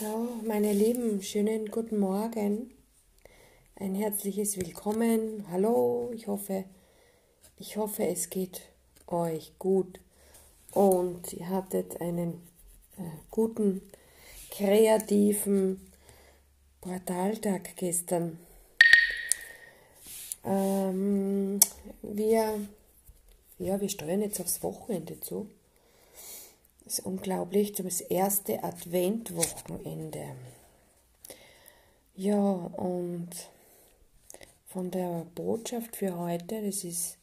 So, meine Lieben, schönen guten Morgen. Ein herzliches Willkommen. Hallo, ich hoffe, ich hoffe, es geht euch gut und ihr hattet einen äh, guten, kreativen Portaltag gestern. Ähm, wir, ja, wir steuern jetzt aufs Wochenende zu. Ist unglaublich, das erste Adventwochenende. Ja, und von der Botschaft für heute, das ist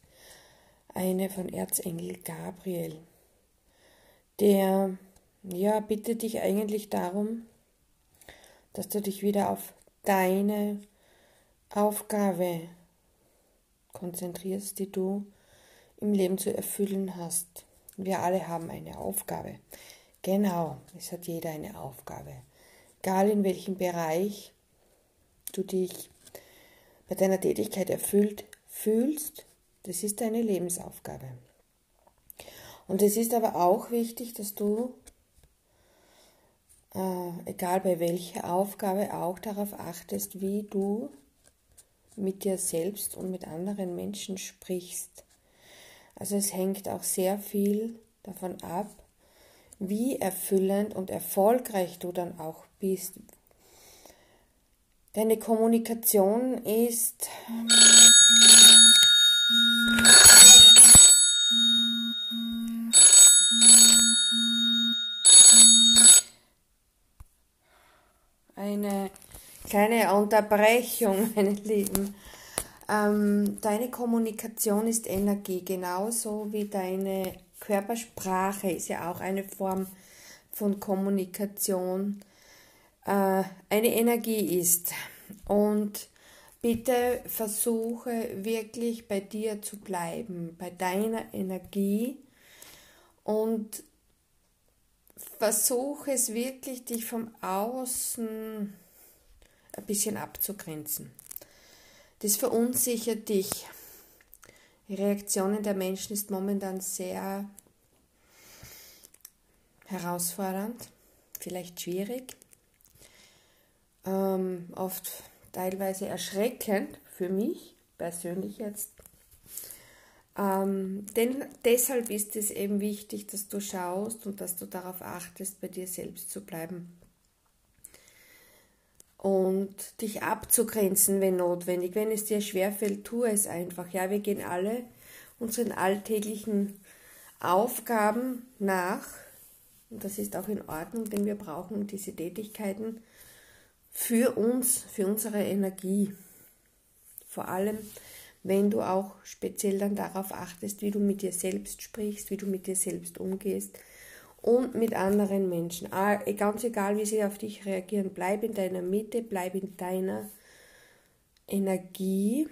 eine von Erzengel Gabriel. Der, ja, bittet dich eigentlich darum, dass du dich wieder auf deine Aufgabe konzentrierst, die du im Leben zu erfüllen hast. Wir alle haben eine Aufgabe. Genau, es hat jeder eine Aufgabe. Egal in welchem Bereich du dich bei deiner Tätigkeit erfüllt fühlst, das ist deine Lebensaufgabe. Und es ist aber auch wichtig, dass du, äh, egal bei welcher Aufgabe, auch darauf achtest, wie du mit dir selbst und mit anderen Menschen sprichst. Also es hängt auch sehr viel davon ab, wie erfüllend und erfolgreich du dann auch bist. Deine Kommunikation ist eine kleine Unterbrechung, meine Lieben. Ähm, deine Kommunikation ist Energie, genauso wie deine Körpersprache ist ja auch eine Form von Kommunikation, äh, eine Energie ist. Und bitte versuche wirklich bei dir zu bleiben, bei deiner Energie und versuche es wirklich, dich vom Außen ein bisschen abzugrenzen. Das verunsichert dich. Die Reaktionen der Menschen ist momentan sehr herausfordernd, vielleicht schwierig, ähm, oft teilweise erschreckend für mich persönlich jetzt. Ähm, denn deshalb ist es eben wichtig, dass du schaust und dass du darauf achtest, bei dir selbst zu bleiben und dich abzugrenzen, wenn notwendig. Wenn es dir schwerfällt, tu es einfach. Ja, wir gehen alle unseren alltäglichen Aufgaben nach. Und das ist auch in Ordnung, denn wir brauchen diese Tätigkeiten für uns, für unsere Energie. Vor allem, wenn du auch speziell dann darauf achtest, wie du mit dir selbst sprichst, wie du mit dir selbst umgehst und mit anderen Menschen. Ah, ganz egal, wie sie auf dich reagieren, bleib in deiner Mitte, bleib in deiner Energie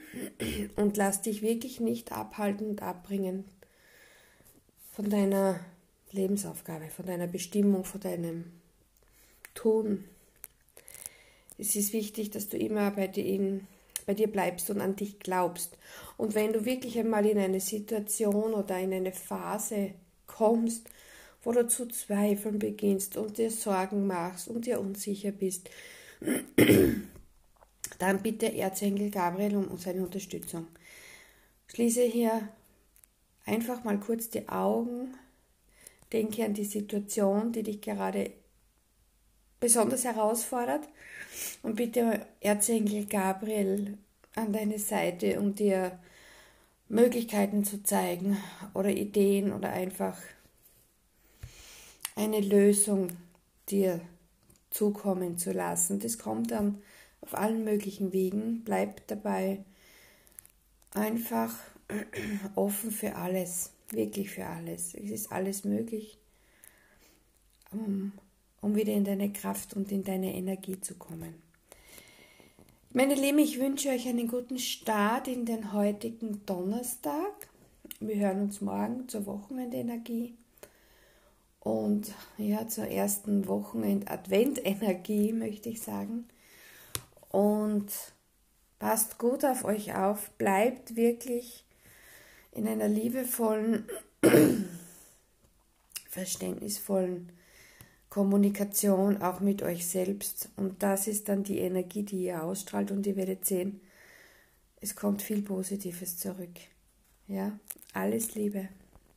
und lass dich wirklich nicht abhalten und abbringen von deiner Lebensaufgabe, von deiner Bestimmung, von deinem Tun. Es ist wichtig, dass du immer bei dir, bei dir bleibst und an dich glaubst. Und wenn du wirklich einmal in eine Situation oder in eine Phase kommst, wo du zu zweifeln beginnst und dir Sorgen machst und dir unsicher bist, dann bitte Erzengel Gabriel um seine Unterstützung. Schließe hier einfach mal kurz die Augen, denke an die Situation, die dich gerade besonders herausfordert. Und bitte Erzengel Gabriel an deine Seite, um dir Möglichkeiten zu zeigen oder Ideen oder einfach eine Lösung dir zukommen zu lassen. Das kommt dann auf allen möglichen Wegen. Bleib dabei einfach offen für alles, wirklich für alles. Es ist alles möglich, um, wieder in deine Kraft und in deine Energie zu kommen. Meine Lieben, ich wünsche euch einen guten Start in den heutigen Donnerstag. Wir hören uns morgen zur Wochenendenergie und ja, zur ersten Wochenend Adventenergie, möchte ich sagen. Und passt gut auf euch auf, bleibt wirklich in einer liebevollen, verständnisvollen Kommunikation auch mit euch selbst. Und das ist dann die Energie, die ihr ausstrahlt und ihr werdet sehen, es kommt viel Positives zurück. Ja, alles Liebe.